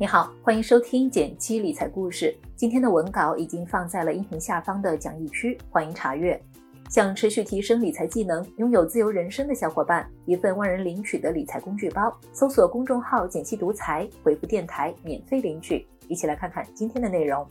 你好，欢迎收听简七理财故事。今天的文稿已经放在了音频下方的讲义区，欢迎查阅。想持续提升理财技能、拥有自由人生的小伙伴，一份万人领取的理财工具包，搜索公众号“简七独裁，回复“电台”免费领取。一起来看看今天的内容。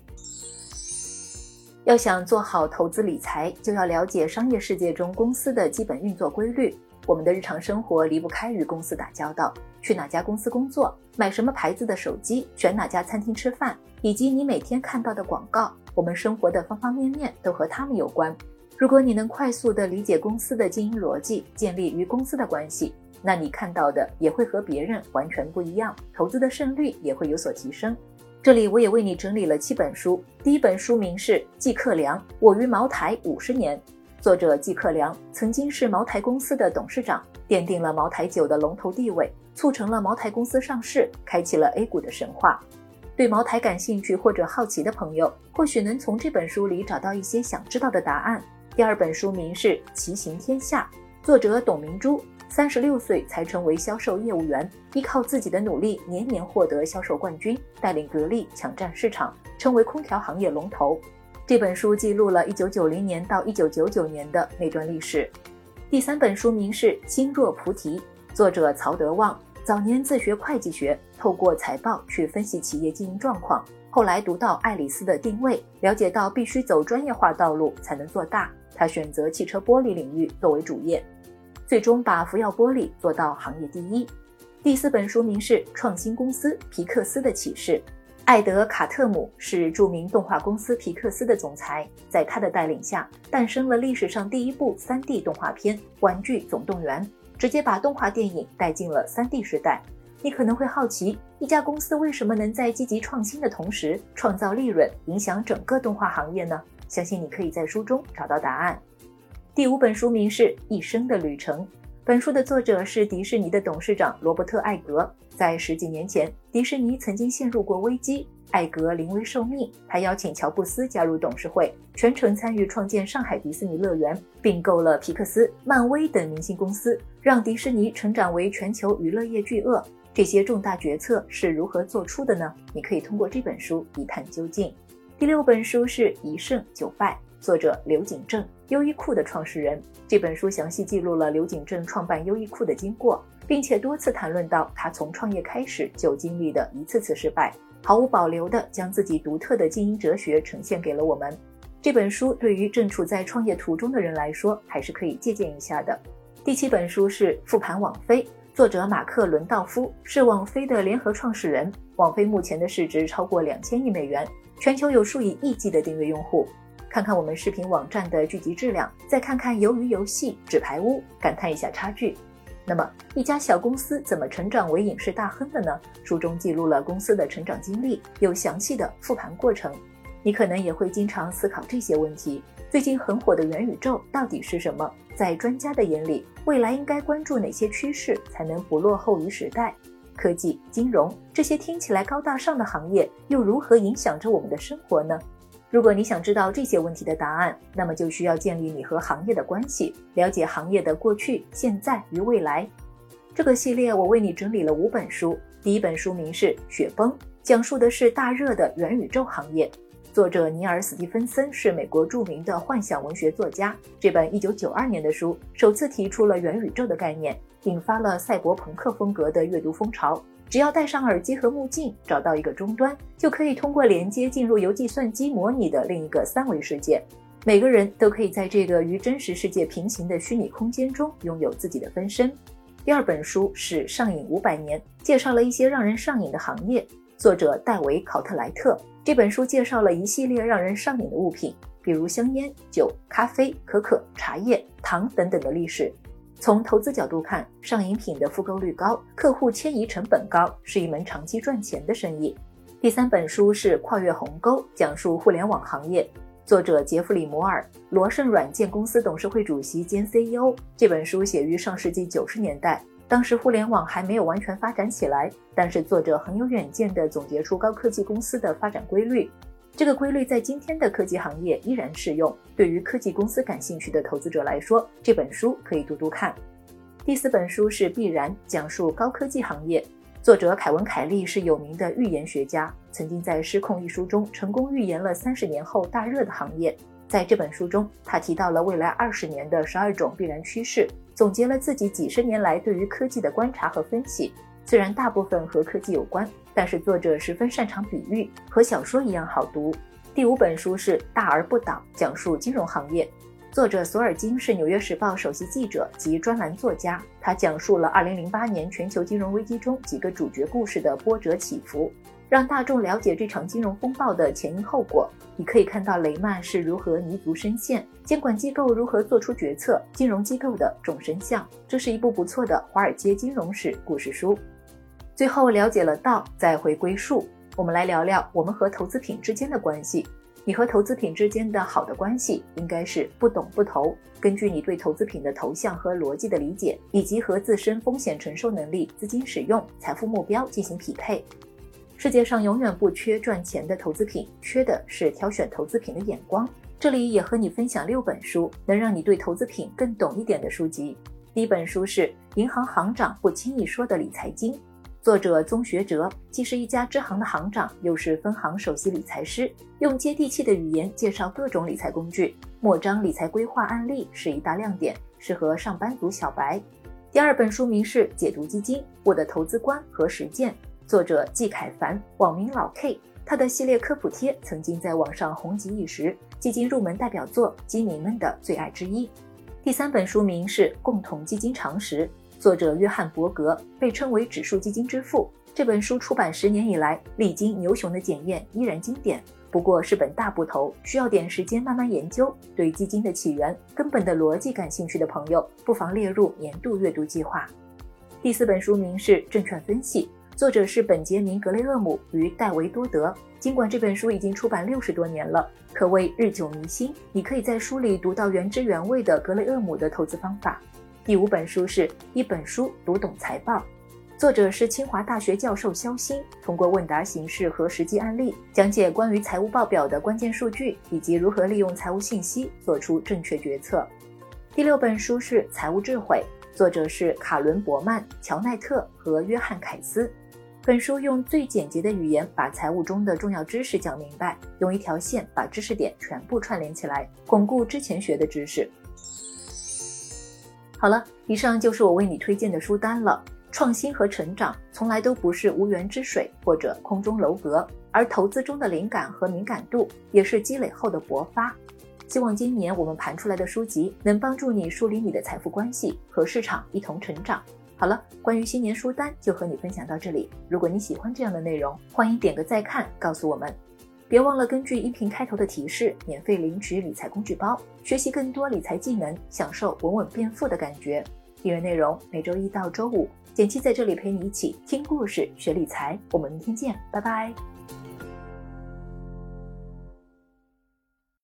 要想做好投资理财，就要了解商业世界中公司的基本运作规律。我们的日常生活离不开与公司打交道，去哪家公司工作，买什么牌子的手机，选哪家餐厅吃饭，以及你每天看到的广告，我们生活的方方面面都和他们有关。如果你能快速地理解公司的经营逻辑，建立与公司的关系，那你看到的也会和别人完全不一样，投资的胜率也会有所提升。这里我也为你整理了七本书，第一本书名是《季克良：我与茅台五十年》。作者季克良曾经是茅台公司的董事长，奠定了茅台酒的龙头地位，促成了茅台公司上市，开启了 A 股的神话。对茅台感兴趣或者好奇的朋友，或许能从这本书里找到一些想知道的答案。第二本书名是《骑行天下》，作者董明珠，三十六岁才成为销售业务员，依靠自己的努力，年年获得销售冠军，带领格力抢占市场，成为空调行业龙头。这本书记录了1990年到1999年的那段历史。第三本书名是《心若菩提》，作者曹德旺早年自学会计学，透过财报去分析企业经营状况，后来读到爱丽丝的定位，了解到必须走专业化道路才能做大。他选择汽车玻璃领域作为主业，最终把福耀玻璃做到行业第一。第四本书名是《创新公司皮克斯的启示》。艾德·卡特姆是著名动画公司皮克斯的总裁，在他的带领下，诞生了历史上第一部 3D 动画片《玩具总动员》，直接把动画电影带进了 3D 时代。你可能会好奇，一家公司为什么能在积极创新的同时创造利润，影响整个动画行业呢？相信你可以在书中找到答案。第五本书名是《一生的旅程》。本书的作者是迪士尼的董事长罗伯特·艾格。在十几年前，迪士尼曾经陷入过危机，艾格临危受命，他邀请乔布斯加入董事会，全程参与创建上海迪士尼乐园，并购了皮克斯、漫威等明星公司，让迪士尼成长为全球娱乐业巨鳄。这些重大决策是如何做出的呢？你可以通过这本书一探究竟。第六本书是《一胜九败》。作者刘景正，优衣库的创始人。这本书详细记录了刘景正创办优衣库的经过，并且多次谈论到他从创业开始就经历的一次次失败，毫无保留地将自己独特的经营哲学呈现给了我们。这本书对于正处在创业途中的人来说，还是可以借鉴一下的。第七本书是《复盘网飞》，作者马克·伦道夫是网飞的联合创始人。网飞目前的市值超过两千亿美元，全球有数以亿计的订阅用户。看看我们视频网站的剧集质量，再看看《鱿鱼游戏》《纸牌屋》，感叹一下差距。那么，一家小公司怎么成长为影视大亨的呢？书中记录了公司的成长经历，有详细的复盘过程。你可能也会经常思考这些问题：最近很火的元宇宙到底是什么？在专家的眼里，未来应该关注哪些趋势，才能不落后于时代？科技、金融这些听起来高大上的行业，又如何影响着我们的生活呢？如果你想知道这些问题的答案，那么就需要建立你和行业的关系，了解行业的过去、现在与未来。这个系列我为你整理了五本书，第一本书名是《雪崩》，讲述的是大热的元宇宙行业。作者尼尔·斯蒂芬森是美国著名的幻想文学作家。这本1992年的书首次提出了元宇宙的概念，引发了赛博朋克风格的阅读风潮。只要戴上耳机和目镜，找到一个终端，就可以通过连接进入由计算机模拟的另一个三维世界。每个人都可以在这个与真实世界平行的虚拟空间中拥有自己的分身。第二本书是《上瘾五百年》，介绍了一些让人上瘾的行业。作者戴维·考特莱特。这本书介绍了一系列让人上瘾的物品，比如香烟、酒、咖啡、可可、茶叶、糖等等的历史。从投资角度看，上瘾品的复购率高，客户迁移成本高，是一门长期赚钱的生意。第三本书是《跨越鸿沟》，讲述互联网行业，作者杰弗里·摩尔，罗盛软件公司董事会主席兼 CEO。这本书写于上世纪九十年代，当时互联网还没有完全发展起来，但是作者很有远见地总结出高科技公司的发展规律。这个规律在今天的科技行业依然适用。对于科技公司感兴趣的投资者来说，这本书可以读读看。第四本书是《必然》，讲述高科技行业，作者凯文·凯利是有名的预言学家，曾经在《失控》一书中成功预言了三十年后大热的行业。在这本书中，他提到了未来二十年的十二种必然趋势，总结了自己几十年来对于科技的观察和分析。虽然大部分和科技有关，但是作者十分擅长比喻，和小说一样好读。第五本书是《大而不倒》，讲述金融行业。作者索尔金是《纽约时报》首席记者及专栏作家，他讲述了2008年全球金融危机中几个主角故事的波折起伏，让大众了解这场金融风暴的前因后果。你可以看到雷曼是如何泥足深陷，监管机构如何做出决策，金融机构的众生相。这是一部不错的华尔街金融史故事书。最后了解了道，再回归术，我们来聊聊我们和投资品之间的关系。你和投资品之间的好的关系，应该是不懂不投。根据你对投资品的投向和逻辑的理解，以及和自身风险承受能力、资金使用、财富目标进行匹配。世界上永远不缺赚钱的投资品，缺的是挑选投资品的眼光。这里也和你分享六本书，能让你对投资品更懂一点的书籍。第一本书是《银行行长不轻易说的理财经》。作者宗学哲既是一家支行的行长，又是分行首席理财师，用接地气的语言介绍各种理财工具，莫章理财规划案例是一大亮点，适合上班族小白。第二本书名是《解读基金：我的投资观和实践》，作者季凯凡，网名老 K，他的系列科普贴曾经在网上红极一时，基金入门代表作，基民们的最爱之一。第三本书名是《共同基金常识》。作者约翰伯格被称为指数基金之父。这本书出版十年以来，历经牛熊的检验，依然经典。不过是本大部头，需要点时间慢慢研究。对基金的起源、根本的逻辑感兴趣的朋友，不妨列入年度阅读计划。第四本书名是《证券分析》，作者是本杰明·格雷厄姆与戴维·多德。尽管这本书已经出版六十多年了，可谓日久弥新。你可以在书里读到原汁原味的格雷厄姆的投资方法。第五本书是一本书读懂财报，作者是清华大学教授肖鑫，通过问答形式和实际案例讲解关于财务报表的关键数据以及如何利用财务信息做出正确决策。第六本书是财务智慧，作者是卡伦伯曼、乔奈特和约翰凯斯。本书用最简洁的语言把财务中的重要知识讲明白，用一条线把知识点全部串联起来，巩固之前学的知识。好了，以上就是我为你推荐的书单了。创新和成长从来都不是无源之水或者空中楼阁，而投资中的灵感和敏感度也是积累后的勃发。希望今年我们盘出来的书籍能帮助你梳理你的财富关系，和市场一同成长。好了，关于新年书单就和你分享到这里。如果你喜欢这样的内容，欢迎点个再看，告诉我们。别忘了根据音频开头的提示，免费领取理财工具包，学习更多理财技能，享受稳稳变富的感觉。订阅内容每周一到周五，简七在这里陪你一起听故事、学理财。我们明天见，拜拜。